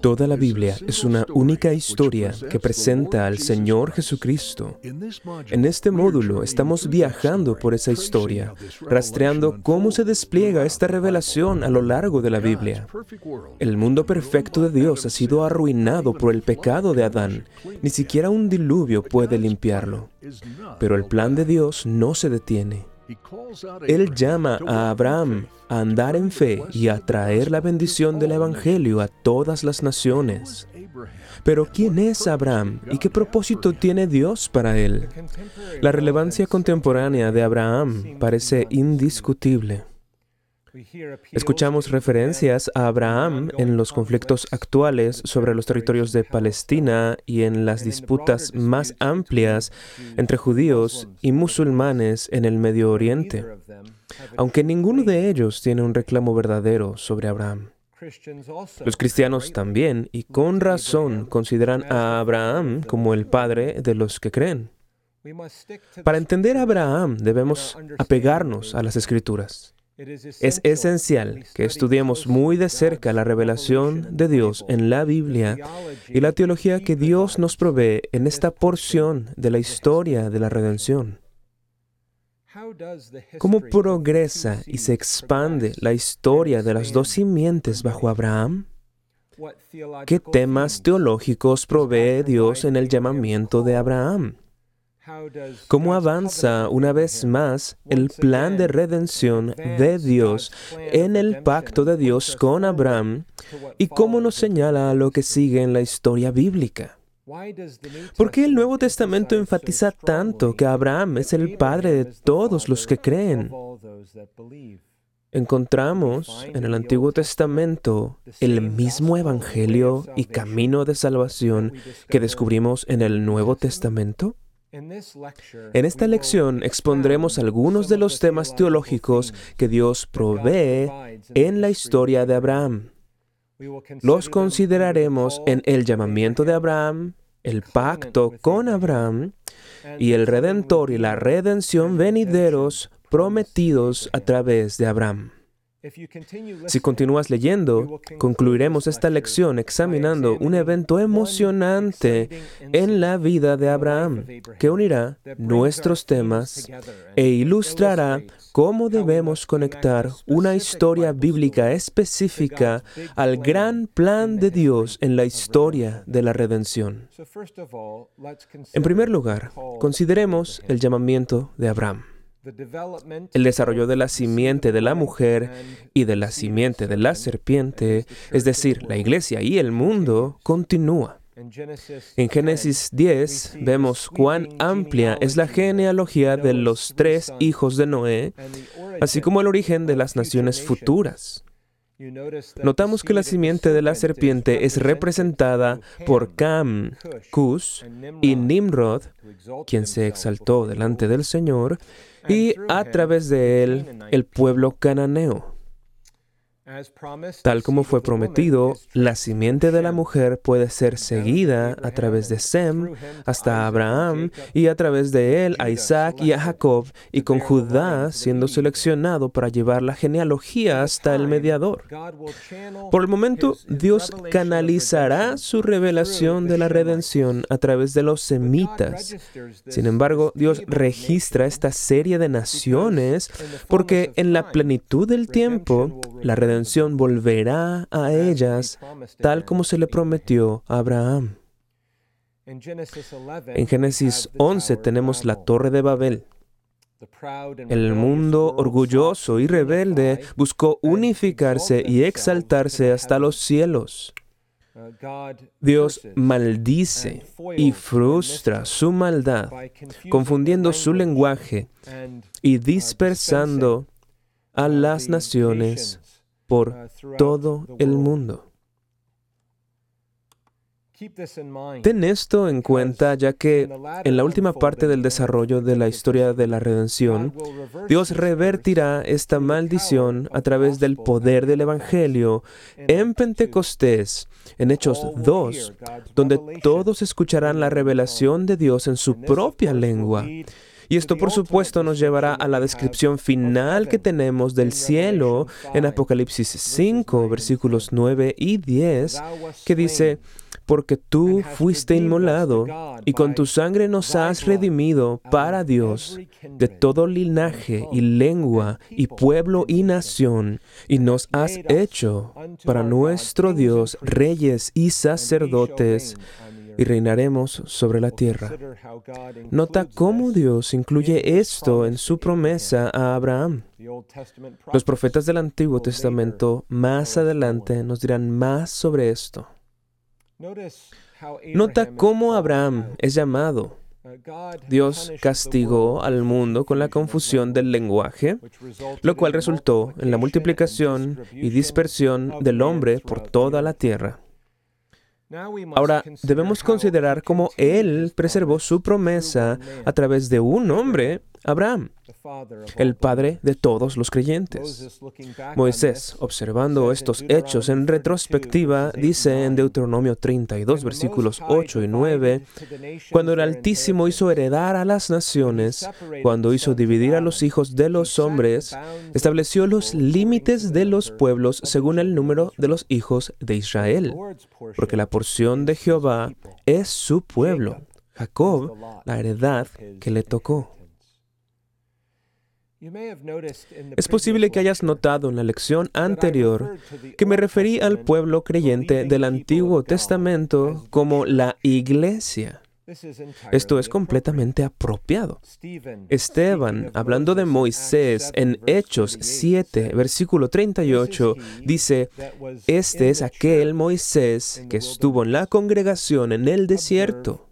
Toda la Biblia es una única historia que presenta al Señor Jesucristo. En este módulo estamos viajando por esa historia, rastreando cómo se despliega esta revelación a lo largo de la Biblia. El mundo perfecto de Dios ha sido arruinado por el pecado de Adán. Ni siquiera un diluvio puede limpiarlo. Pero el plan de Dios no se detiene. Él llama a Abraham a andar en fe y a traer la bendición del Evangelio a todas las naciones. Pero ¿quién es Abraham y qué propósito tiene Dios para él? La relevancia contemporánea de Abraham parece indiscutible. Escuchamos referencias a Abraham en los conflictos actuales sobre los territorios de Palestina y en las disputas más amplias entre judíos y musulmanes en el Medio Oriente, aunque ninguno de ellos tiene un reclamo verdadero sobre Abraham. Los cristianos también, y con razón, consideran a Abraham como el padre de los que creen. Para entender a Abraham debemos apegarnos a las escrituras. Es esencial que estudiemos muy de cerca la revelación de Dios en la Biblia y la teología que Dios nos provee en esta porción de la historia de la redención. ¿Cómo progresa y se expande la historia de las dos simientes bajo Abraham? ¿Qué temas teológicos provee Dios en el llamamiento de Abraham? Cómo avanza una vez más el plan de redención de Dios en el pacto de Dios con Abraham y cómo nos señala lo que sigue en la historia bíblica. ¿Por qué el Nuevo Testamento enfatiza tanto que Abraham es el padre de todos los que creen? Encontramos en el Antiguo Testamento el mismo Evangelio y camino de salvación que descubrimos en el Nuevo Testamento. En esta lección expondremos algunos de los temas teológicos que Dios provee en la historia de Abraham. Los consideraremos en el llamamiento de Abraham, el pacto con Abraham y el redentor y la redención venideros prometidos a través de Abraham. Si continúas leyendo, concluiremos esta lección examinando un evento emocionante en la vida de Abraham que unirá nuestros temas e ilustrará cómo debemos conectar una historia bíblica específica al gran plan de Dios en la historia de la redención. En primer lugar, consideremos el llamamiento de Abraham. El desarrollo de la simiente de la mujer y de la simiente de la serpiente, es decir, la iglesia y el mundo, continúa. En Génesis 10 vemos cuán amplia es la genealogía de los tres hijos de Noé, así como el origen de las naciones futuras. Notamos que la simiente de la serpiente es representada por Cam, Cus y Nimrod, quien se exaltó delante del Señor, y a través de él el pueblo cananeo. Tal como fue prometido, la simiente de la mujer puede ser seguida a través de Sem hasta Abraham y a través de él a Isaac y a Jacob y con Judá siendo seleccionado para llevar la genealogía hasta el mediador. Por el momento, Dios canalizará su revelación de la redención a través de los semitas. Sin embargo, Dios registra esta serie de naciones porque en la plenitud del tiempo, la redención volverá a ellas tal como se le prometió a Abraham. En Génesis 11 tenemos la torre de Babel. El mundo orgulloso y rebelde buscó unificarse y exaltarse hasta los cielos. Dios maldice y frustra su maldad, confundiendo su lenguaje y dispersando a las naciones por todo el mundo. Ten esto en cuenta ya que en la última parte del desarrollo de la historia de la redención, Dios revertirá esta maldición a través del poder del Evangelio en Pentecostés, en Hechos 2, donde todos escucharán la revelación de Dios en su propia lengua Y esto por supuesto nos llevará a la descripción final que tenemos del cielo en Apocalipsis 5, versículos 9 y 10, que dice, porque tú fuiste inmolado y con tu sangre nos has redimido para Dios de todo linaje y lengua y pueblo y nación, y nos has hecho para nuestro Dios reyes y sacerdotes y reinaremos sobre la tierra. Nota cómo Dios incluye esto en su promesa a Abraham. Los profetas del Antiguo Testamento más adelante nos dirán más sobre esto. Nota cómo Abraham es llamado. Dios castigó al mundo con la confusión del lenguaje, lo cual resultó en la multiplicación y dispersión del hombre por toda la tierra. Ahora, debemos considerar cómo Él preservó su promesa a través de un hombre, Abraham el Padre de todos los creyentes. Moisés, observando estos hechos en retrospectiva, dice en Deuteronomio 32, versículos 8 y 9, cuando el Altísimo hizo heredar a las naciones, cuando hizo dividir a los hijos de los hombres, estableció los límites de los pueblos según el número de los hijos de Israel, porque la porción de Jehová es su pueblo, Jacob, la heredad que le tocó. Es posible que hayas notado en la lección anterior que me referí al pueblo creyente del Antiguo Testamento como la iglesia. Esto es completamente apropiado. Esteban, hablando de Moisés en Hechos 7, versículo 38, dice, Este es aquel Moisés que estuvo en la congregación en el desierto.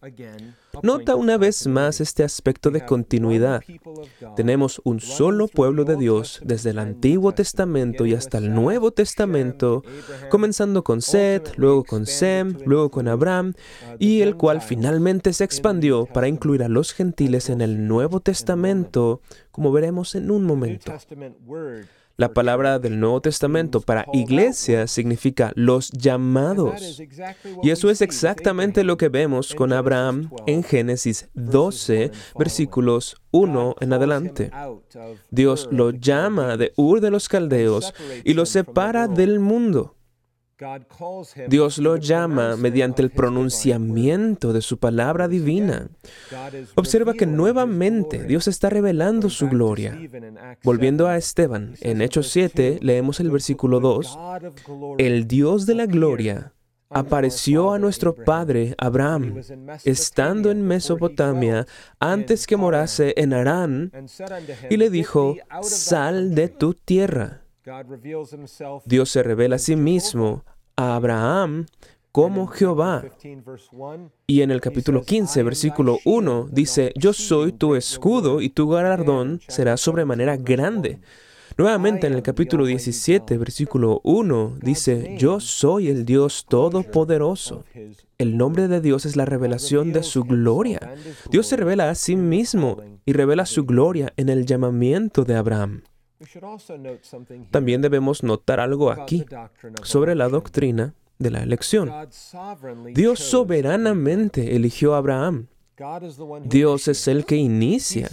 Nota una vez más este aspecto de continuidad. Tenemos un solo pueblo de Dios desde el Antiguo Testamento y hasta el Nuevo Testamento, comenzando con Seth, luego con Sem, luego con Abraham, y el cual finalmente se expandió para incluir a los gentiles en el Nuevo Testamento, como veremos en un momento. La palabra del Nuevo Testamento para iglesia significa los llamados. Y eso es exactamente lo que vemos con Abraham en Génesis 12, versículos 1 en adelante. Dios lo llama de Ur de los Caldeos y lo separa del mundo. Dios lo llama mediante el pronunciamiento de su palabra divina. Observa que nuevamente Dios está revelando su gloria. Volviendo a Esteban, en Hechos 7 leemos el versículo 2, el Dios de la gloria apareció a nuestro padre Abraham, estando en Mesopotamia, antes que morase en Harán, y le dijo, sal de tu tierra Dios se revela a sí mismo a Abraham como Jehová. Y en el capítulo 15, versículo 1, dice, yo soy tu escudo y tu galardón será sobremanera grande. Nuevamente en el capítulo 17, versículo 1, dice, yo soy el Dios Todopoderoso. El nombre de Dios es la revelación de su gloria. Dios se revela a sí mismo y revela su gloria en el llamamiento de Abraham. También debemos notar algo aquí sobre la doctrina de la elección. Dios soberanamente eligió a Abraham. Dios es el que inicia.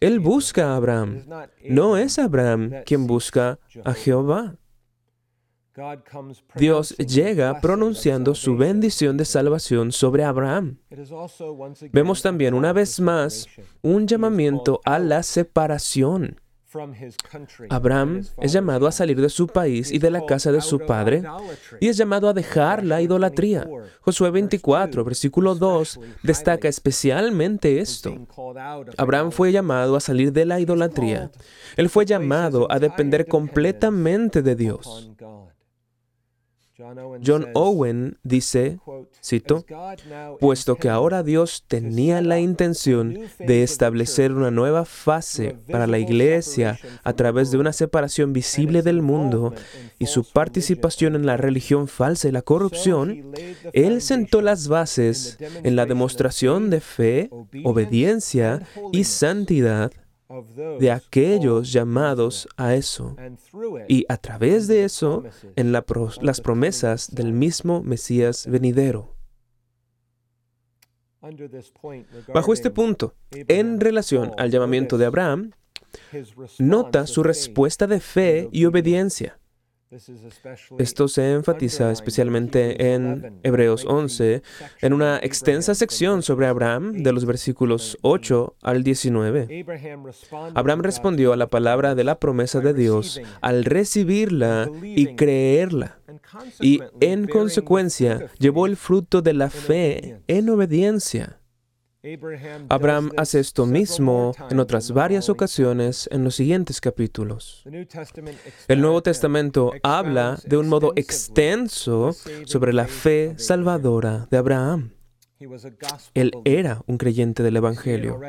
Él busca a Abraham. No es Abraham quien busca a Jehová. Dios llega pronunciando su bendición de salvación sobre Abraham. Vemos también una vez más un llamamiento a la separación. Abraham es llamado a salir de su país y de la casa de su padre y es llamado a dejar la idolatría. Josué 24, versículo 2, destaca especialmente esto. Abraham fue llamado a salir de la idolatría. Él fue llamado a depender completamente de Dios. John Owen dice, cito, puesto que ahora Dios tenía la intención de establecer una nueva fase para la iglesia a través de una separación visible del mundo y su participación en la religión falsa y la corrupción, Él sentó las bases en la demostración de fe, obediencia y santidad de aquellos llamados a eso y a través de eso en las promesas del mismo Mesías venidero. Bajo este punto, en relación al llamamiento de Abraham, nota su respuesta de fe y obediencia. Esto se enfatiza especialmente en Hebreos 11, en una extensa sección sobre Abraham de los versículos 8 al 19. Abraham respondió a la palabra de la promesa de Dios al recibirla y creerla, y en consecuencia llevó el fruto de la fe en obediencia. Abraham hace esto mismo en otras varias ocasiones en los siguientes capítulos. El Nuevo Testamento habla de un modo extenso sobre la fe salvadora de Abraham. Él era un creyente del Evangelio.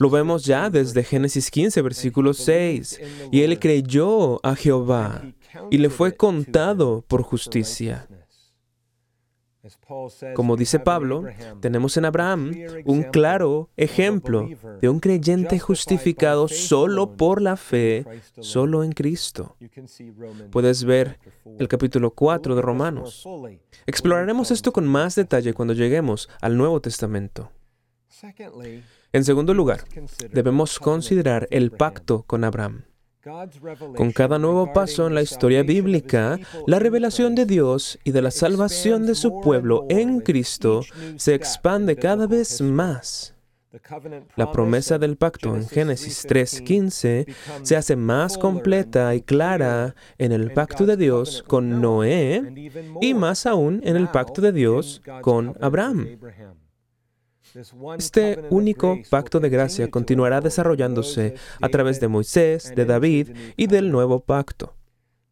Lo vemos ya desde Génesis 15, versículo 6. Y él creyó a Jehová y le fue contado por justicia. Como dice Pablo, tenemos en Abraham un claro ejemplo de un creyente justificado solo por la fe, solo en Cristo. Puedes ver el capítulo 4 de Romanos. Exploraremos esto con más detalle cuando lleguemos al Nuevo Testamento. En segundo lugar, debemos considerar el pacto con Abraham. Con cada nuevo paso en la historia bíblica, la revelación de Dios y de la salvación de su pueblo en Cristo se expande cada vez más. La promesa del pacto en Génesis 3.15 se hace más completa y clara en el pacto de Dios con Noé y más aún en el pacto de Dios con Abraham. Este único pacto de gracia continuará desarrollándose a través de Moisés, de David y del nuevo pacto.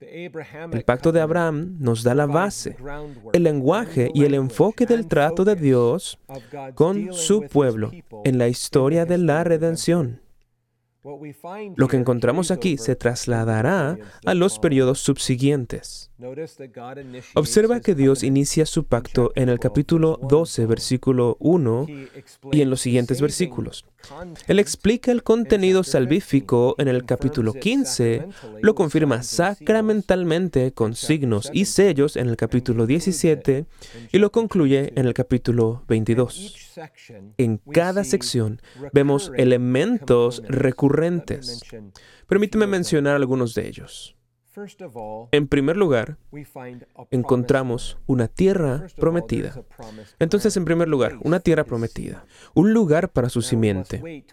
El pacto de Abraham nos da la base, el lenguaje y el enfoque del trato de Dios con su pueblo en la historia de la redención. Lo que encontramos aquí se trasladará a los periodos subsiguientes. Observa que Dios inicia su pacto en el capítulo 12, versículo 1 y en los siguientes versículos. Él explica el contenido salvífico en el capítulo 15, lo confirma sacramentalmente con signos y sellos en el capítulo 17 y lo concluye en el capítulo 22. En cada sección vemos elementos recurrentes. Permíteme mencionar algunos de ellos. En primer lugar, encontramos una tierra prometida. Entonces, en primer lugar, una tierra prometida, un lugar para su simiente.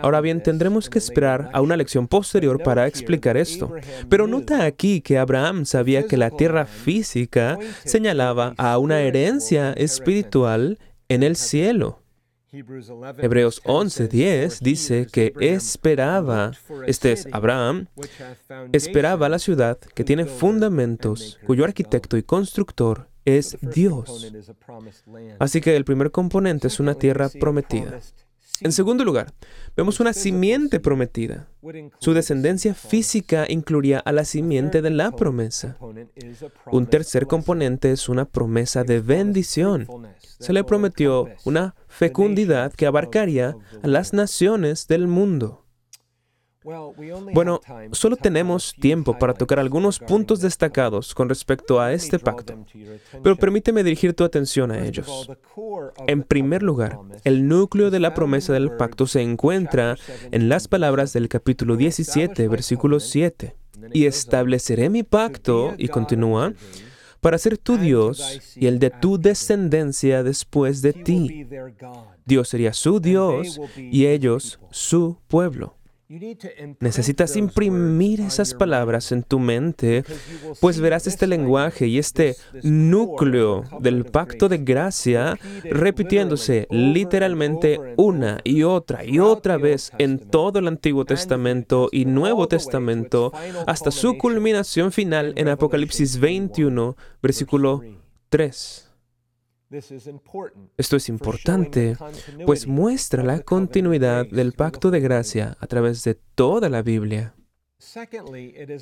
Ahora bien, tendremos que esperar a una lección posterior para explicar esto. Pero nota aquí que Abraham sabía que la tierra física señalaba a una herencia espiritual en el cielo. Hebreos 11:10 dice que esperaba, este es Abraham, esperaba la ciudad que tiene fundamentos, cuyo arquitecto y constructor es Dios. Así que el primer componente es una tierra prometida. En segundo lugar, vemos una simiente prometida. Su descendencia física incluiría a la simiente de la promesa. Un tercer componente es una promesa de bendición. Se le prometió una fecundidad que abarcaría a las naciones del mundo. Bueno, solo tenemos tiempo para tocar algunos puntos destacados con respecto a este pacto, pero permíteme dirigir tu atención a ellos. En primer lugar, el núcleo de la promesa del pacto se encuentra en las palabras del capítulo 17, versículo 7. Y estableceré mi pacto, y continúa, para ser tu Dios y el de tu descendencia después de ti. Dios sería su Dios y ellos su pueblo. Necesitas imprimir esas palabras en tu mente, pues verás este lenguaje y este núcleo del pacto de gracia repitiéndose literalmente una y otra y otra vez en todo el Antiguo Testamento y Nuevo Testamento hasta su culminación final en Apocalipsis 21, versículo 3. Esto es importante, pues muestra la continuidad del pacto de gracia a través de toda la Biblia.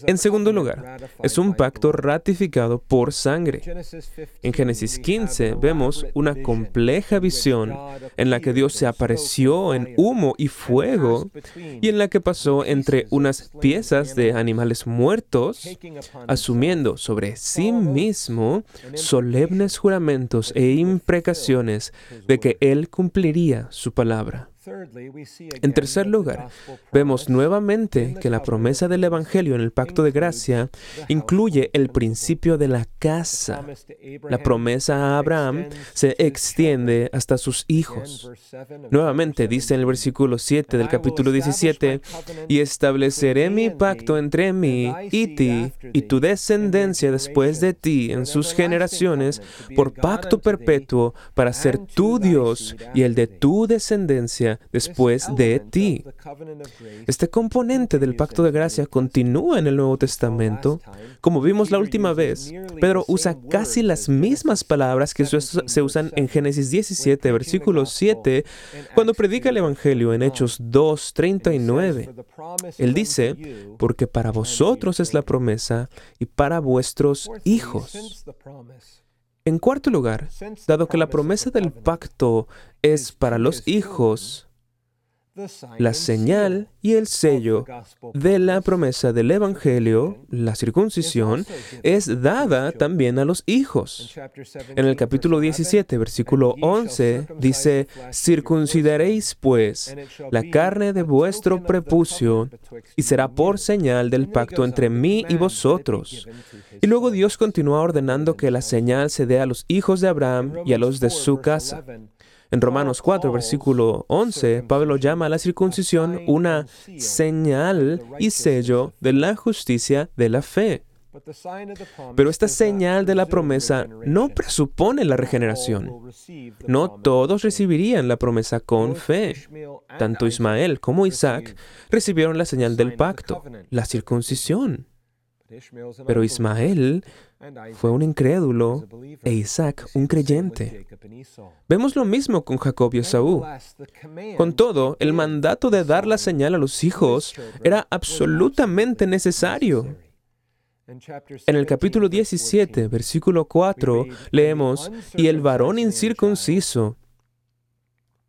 En segundo lugar, es un pacto ratificado por sangre. En Génesis 15 vemos una compleja visión en la que Dios se apareció en humo y fuego y en la que pasó entre unas piezas de animales muertos, asumiendo sobre sí mismo solemnes juramentos e imprecaciones de que Él cumpliría su palabra. En tercer lugar, vemos nuevamente que la promesa del Evangelio en el pacto de gracia incluye el principio de la casa. La promesa a Abraham se extiende hasta sus hijos. Nuevamente dice en el versículo 7 del capítulo 17, y estableceré mi pacto entre mí y ti y tu descendencia después de ti en sus generaciones por pacto perpetuo para ser tu Dios y el de tu descendencia después de ti. Este componente del pacto de gracia continúa en el Nuevo Testamento. Como vimos la última vez, Pedro usa casi las mismas palabras que se usan en Génesis 17, versículo 7, cuando predica el Evangelio en Hechos 2, 39. Él dice, porque para vosotros es la promesa y para vuestros hijos. En cuarto lugar, dado que la promesa del pacto es para los hijos, la señal y el sello de la promesa del Evangelio, la circuncisión, es dada también a los hijos. En el capítulo 17, versículo 11, dice, circuncidaréis pues la carne de vuestro prepucio y será por señal del pacto entre mí y vosotros. Y luego Dios continúa ordenando que la señal se dé a los hijos de Abraham y a los de su casa. En Romanos 4, versículo 11, Pablo llama a la circuncisión una señal y sello de la justicia de la fe. Pero esta señal de la promesa no presupone la regeneración. No todos recibirían la promesa con fe. Tanto Ismael como Isaac recibieron la señal del pacto, la circuncisión. Pero Ismael fue un incrédulo e Isaac un creyente. Vemos lo mismo con Jacob y Esaú. Con todo, el mandato de dar la señal a los hijos era absolutamente necesario. En el capítulo 17, versículo 4, leemos, y el varón incircunciso,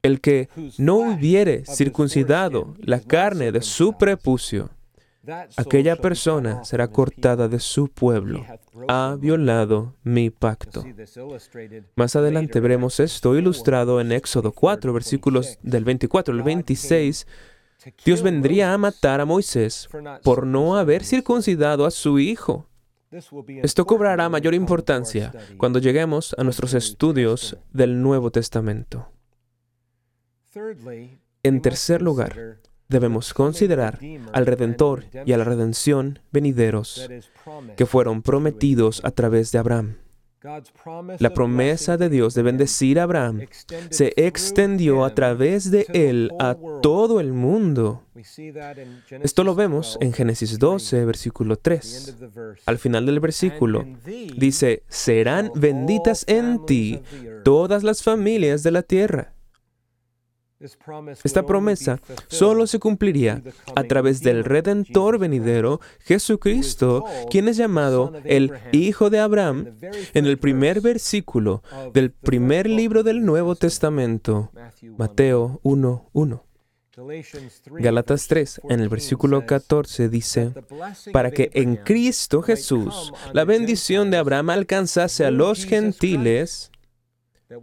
el que no hubiere circuncidado la carne de su prepucio, aquella persona será cortada de su pueblo. Ha violado mi pacto. Más adelante veremos esto ilustrado en Éxodo 4, versículos del 24 al 26. Dios vendría a matar a Moisés por no haber circuncidado a su hijo. Esto cobrará mayor importancia cuando lleguemos a nuestros estudios del Nuevo Testamento. En tercer lugar, debemos considerar al Redentor y a la redención venideros que fueron prometidos a través de Abraham. La promesa de Dios de bendecir a Abraham se extendió a través de él a todo el mundo. Esto lo vemos en Génesis 12, versículo 3. Al final del versículo dice, serán benditas en ti todas las familias de la tierra. Esta promesa solo se cumpliría a través del Redentor venidero, Jesucristo, quien es llamado el Hijo de Abraham en el primer versículo del primer libro del Nuevo Testamento, Mateo 1.1. Galatas 3, en el versículo 14 dice, para que en Cristo Jesús la bendición de Abraham alcanzase a los gentiles,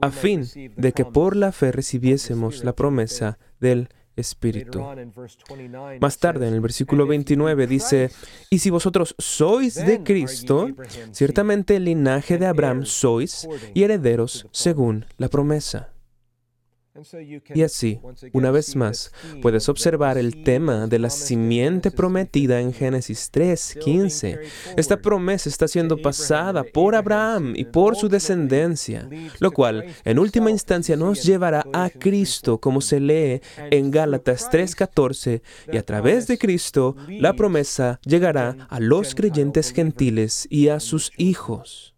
a fin de que por la fe recibiésemos la promesa del Espíritu. Más tarde, en el versículo 29 dice, y si vosotros sois de Cristo, ciertamente el linaje de Abraham sois y herederos según la promesa. Y así, una vez más, puedes observar el tema de la simiente prometida en Génesis 3:15. Esta promesa está siendo pasada por Abraham y por su descendencia, lo cual en última instancia nos llevará a Cristo, como se lee en Gálatas 3:14, y a través de Cristo la promesa llegará a los creyentes gentiles y a sus hijos.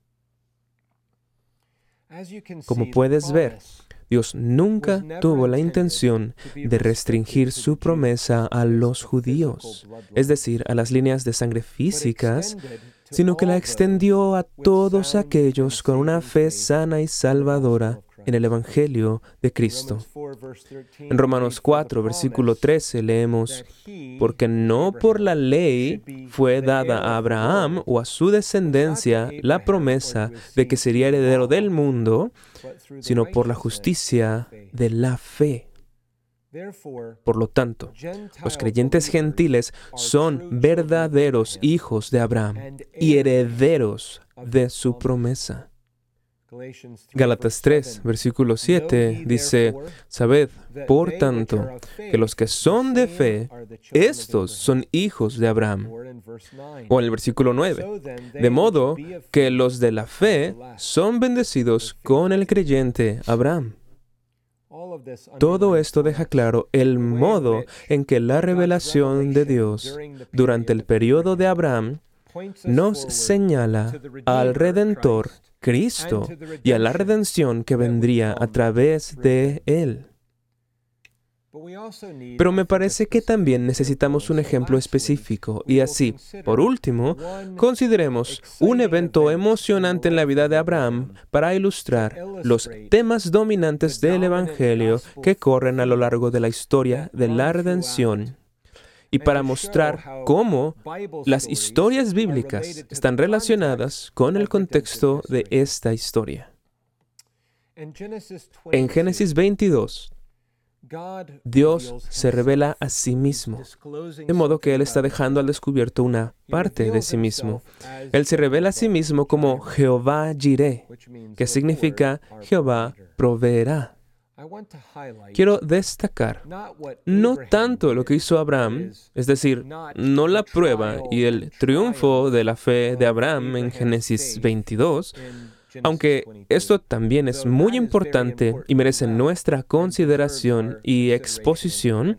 Como puedes ver, Dios nunca tuvo la intención de restringir su promesa a los judíos, es decir, a las líneas de sangre físicas, sino que la extendió a todos aquellos con una fe sana y salvadora en el Evangelio de Cristo. En Romanos 4, versículo 13 leemos, porque no por la ley fue dada a Abraham o a su descendencia la promesa de que sería heredero del mundo, sino por la justicia de la fe. Por lo tanto, los creyentes gentiles son verdaderos hijos de Abraham y herederos de su promesa. Gálatas 3, versículo 7 dice, Sabed, por tanto, que los que son de fe, estos son hijos de Abraham. O en el versículo 9, de modo que los de la fe son bendecidos con el creyente Abraham. Todo esto deja claro el modo en que la revelación de Dios durante el periodo de Abraham nos señala al Redentor Cristo y a la redención que vendría a través de Él. Pero me parece que también necesitamos un ejemplo específico y así, por último, consideremos un evento emocionante en la vida de Abraham para ilustrar los temas dominantes del Evangelio que corren a lo largo de la historia de la redención y para mostrar cómo las historias bíblicas están relacionadas con el contexto de esta historia. En Génesis 22, Dios se revela a sí mismo, de modo que Él está dejando al descubierto una parte de sí mismo. Él se revela a sí mismo como Jehová Jireh, que significa Jehová proveerá. Quiero destacar no tanto lo que hizo Abraham, es decir, no la prueba y el triunfo de la fe de Abraham en Génesis 22, aunque esto también es muy importante y merece nuestra consideración y exposición,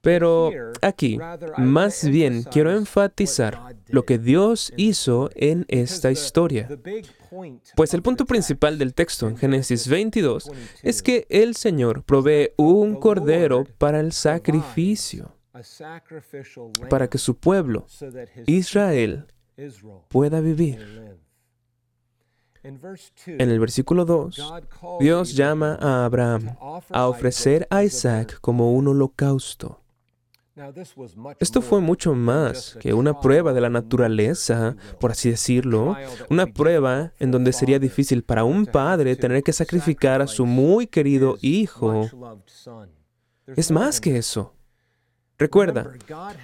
pero aquí, más bien quiero enfatizar lo que Dios hizo en esta historia. Pues el punto principal del texto en Génesis 22 es que el Señor provee un cordero para el sacrificio, para que su pueblo, Israel, pueda vivir. En el versículo 2, Dios llama a Abraham a ofrecer a Isaac como un holocausto. Esto fue mucho más que una prueba de la naturaleza, por así decirlo, una prueba en donde sería difícil para un padre tener que sacrificar a su muy querido hijo. Es más que eso. Recuerda,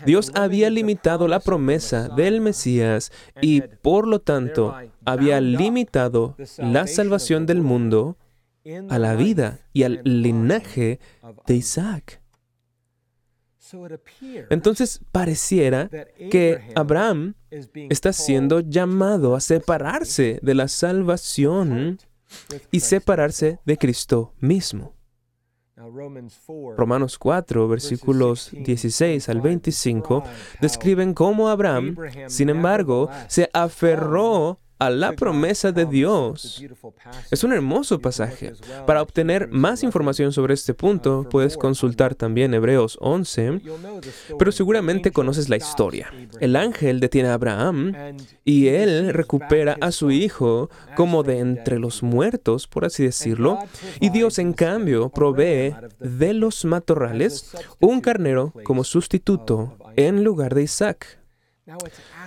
Dios había limitado la promesa del Mesías y por lo tanto había limitado la salvación del mundo a la vida y al linaje de Isaac. Entonces pareciera que Abraham está siendo llamado a separarse de la salvación y separarse de Cristo mismo. Romanos 4, versículos 16 al 25, describen cómo Abraham, sin embargo, se aferró a la promesa de Dios. Es un hermoso pasaje. Para obtener más información sobre este punto, puedes consultar también Hebreos 11, pero seguramente conoces la historia. El ángel detiene a Abraham y él recupera a su hijo como de entre los muertos, por así decirlo, y Dios en cambio provee de los matorrales un carnero como sustituto en lugar de Isaac.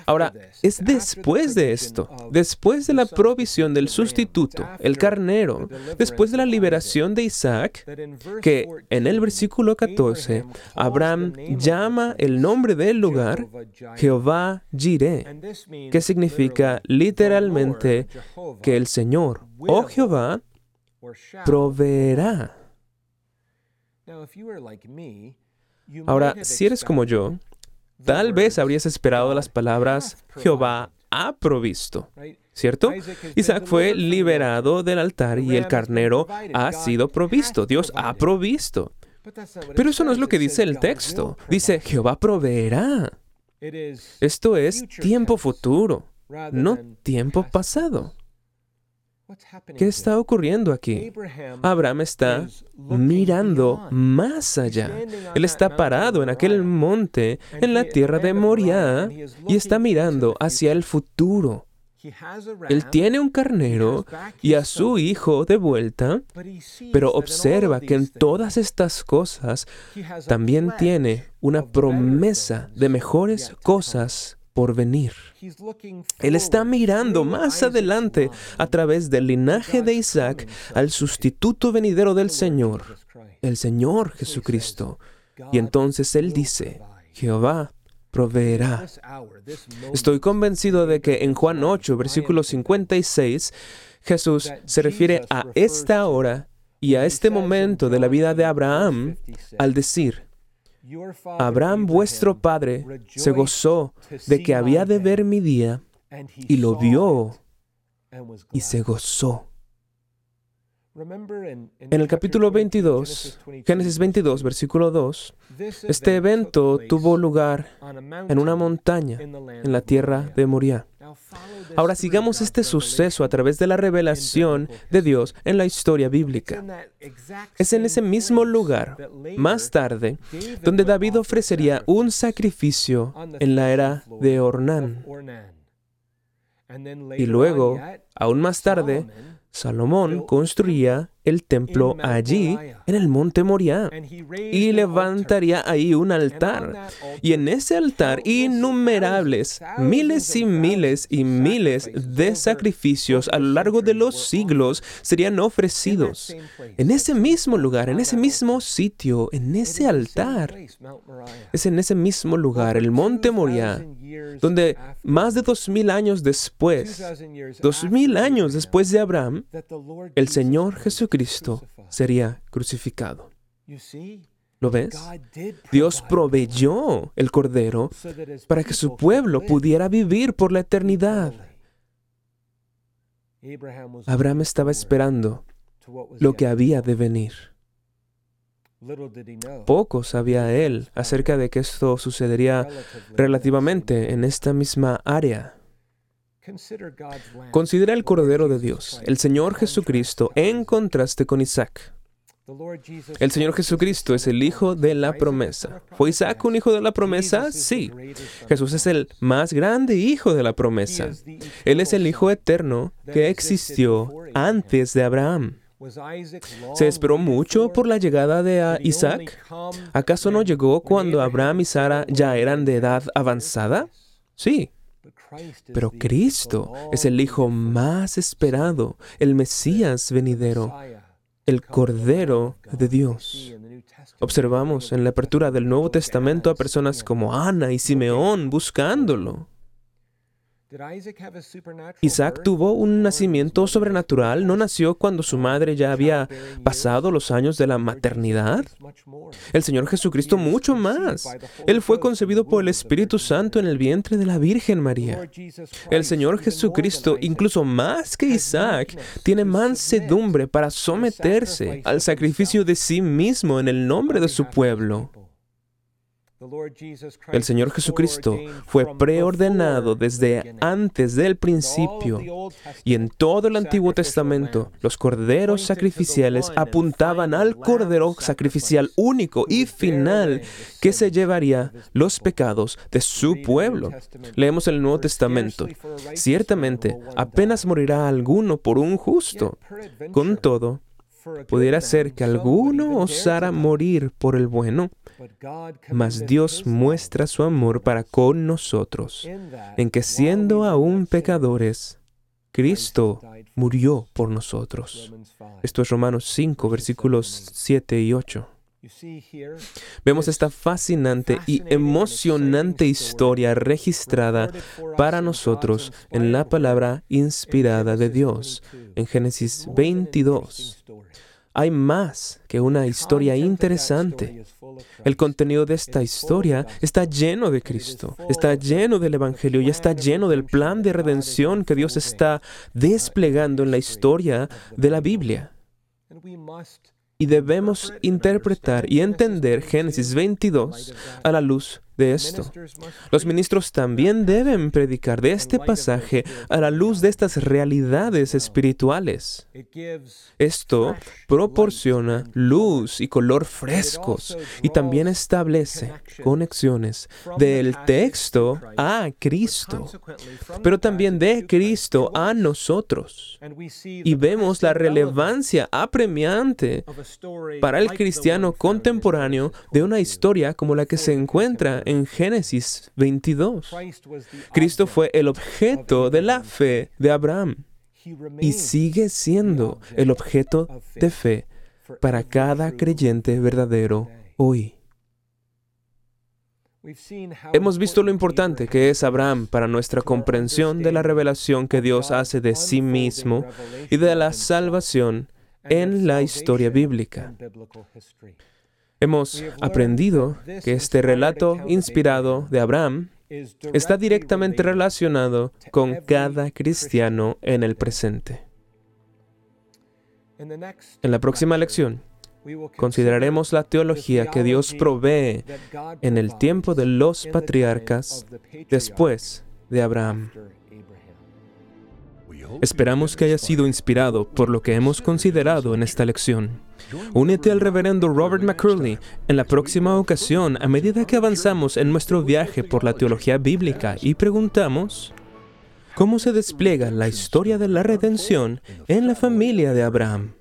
Ahora, es después de esto, después de la provisión del sustituto, el carnero, después de la liberación de Isaac, que en el versículo 14, Abraham llama el nombre del lugar Jehová Jireh, que significa literalmente que el Señor, oh Jehová, proveerá. Ahora, si eres como yo, Tal vez habrías esperado las palabras Jehová ha provisto, ¿cierto? Isaac fue liberado del altar y el carnero ha sido provisto. Dios ha provisto. Pero eso no es lo que dice el texto. Dice, Jehová proveerá. Esto es tiempo futuro, no tiempo pasado. ¿Qué está ocurriendo aquí? Abraham está mirando más allá. Él está parado en aquel monte, en la tierra de Moriah, y está mirando hacia el futuro. Él tiene un carnero y a su hijo de vuelta, pero observa que en todas estas cosas también tiene una promesa de mejores cosas por venir. Él está mirando más adelante a través del linaje de Isaac al sustituto venidero del Señor, el Señor Jesucristo. Y entonces Él dice, Jehová proveerá. Estoy convencido de que en Juan 8, versículo 56, Jesús se refiere a esta hora y a este momento de la vida de Abraham al decir, Abraham vuestro padre se gozó de que había de ver mi día y lo vio y se gozó. En el capítulo 22, Génesis 22, versículo 2, este evento tuvo lugar en una montaña en la tierra de Moriah. Ahora sigamos este suceso a través de la revelación de Dios en la historia bíblica. Es en ese mismo lugar, más tarde, donde David ofrecería un sacrificio en la era de Ornán. Y luego, aún más tarde, Salomón construía el templo allí en el monte Moriah y levantaría ahí un altar. Y en ese altar innumerables, miles y miles y miles de sacrificios a lo largo de los siglos serían ofrecidos. En ese mismo lugar, en ese mismo sitio, en ese altar. Es en ese mismo lugar, el monte Moriah, donde más de dos mil años después, dos mil años después de Abraham, el Señor Jesucristo Cristo sería crucificado. ¿Lo ves? Dios proveyó el Cordero para que su pueblo pudiera vivir por la eternidad. Abraham estaba esperando lo que había de venir. Poco sabía él acerca de que esto sucedería relativamente en esta misma área. Considera el Cordero de Dios, el Señor Jesucristo, en contraste con Isaac. El Señor Jesucristo es el hijo de la promesa. ¿Fue Isaac un hijo de la promesa? Sí. Jesús es el más grande hijo de la promesa. Él es el hijo eterno que existió antes de Abraham. ¿Se esperó mucho por la llegada de Isaac? ¿Acaso no llegó cuando Abraham y Sara ya eran de edad avanzada? Sí. Pero Cristo es el Hijo más esperado, el Mesías venidero, el Cordero de Dios. Observamos en la apertura del Nuevo Testamento a personas como Ana y Simeón buscándolo. Isaac tuvo un nacimiento sobrenatural, no nació cuando su madre ya había pasado los años de la maternidad. El Señor Jesucristo mucho más. Él fue concebido por el Espíritu Santo en el vientre de la Virgen María. El Señor Jesucristo, incluso más que Isaac, tiene mansedumbre para someterse al sacrificio de sí mismo en el nombre de su pueblo. El Señor Jesucristo fue preordenado desde antes del principio y en todo el Antiguo Testamento los corderos sacrificiales apuntaban al cordero sacrificial único y final que se llevaría los pecados de su pueblo. Leemos el Nuevo Testamento. Ciertamente apenas morirá alguno por un justo. Con todo, pudiera ser que alguno osara morir por el bueno mas Dios muestra su amor para con nosotros, en que siendo aún pecadores, Cristo murió por nosotros. Esto es Romanos 5, versículos 7 y 8. Vemos esta fascinante y emocionante historia registrada para nosotros en la palabra inspirada de Dios en Génesis 22. Hay más que una historia interesante. El contenido de esta historia está lleno de Cristo, está lleno del Evangelio y está lleno del plan de redención que Dios está desplegando en la historia de la Biblia. Y debemos interpretar y entender Génesis 22 a la luz de esto. Los ministros también deben predicar de este pasaje a la luz de estas realidades espirituales. Esto proporciona luz y color frescos y también establece conexiones del texto a Cristo, pero también de Cristo a nosotros. Y vemos la relevancia apremiante para el cristiano contemporáneo de una historia como la que se encuentra en Génesis 22. Cristo fue el objeto de la fe de Abraham y sigue siendo el objeto de fe para cada creyente verdadero hoy. Hemos visto lo importante que es Abraham para nuestra comprensión de la revelación que Dios hace de sí mismo y de la salvación en la historia bíblica. Hemos aprendido que este relato inspirado de Abraham está directamente relacionado con cada cristiano en el presente. En la próxima lección, consideraremos la teología que Dios provee en el tiempo de los patriarcas después de Abraham. Esperamos que haya sido inspirado por lo que hemos considerado en esta lección. Únete al reverendo Robert McCurley en la próxima ocasión a medida que avanzamos en nuestro viaje por la teología bíblica y preguntamos, ¿cómo se despliega la historia de la redención en la familia de Abraham?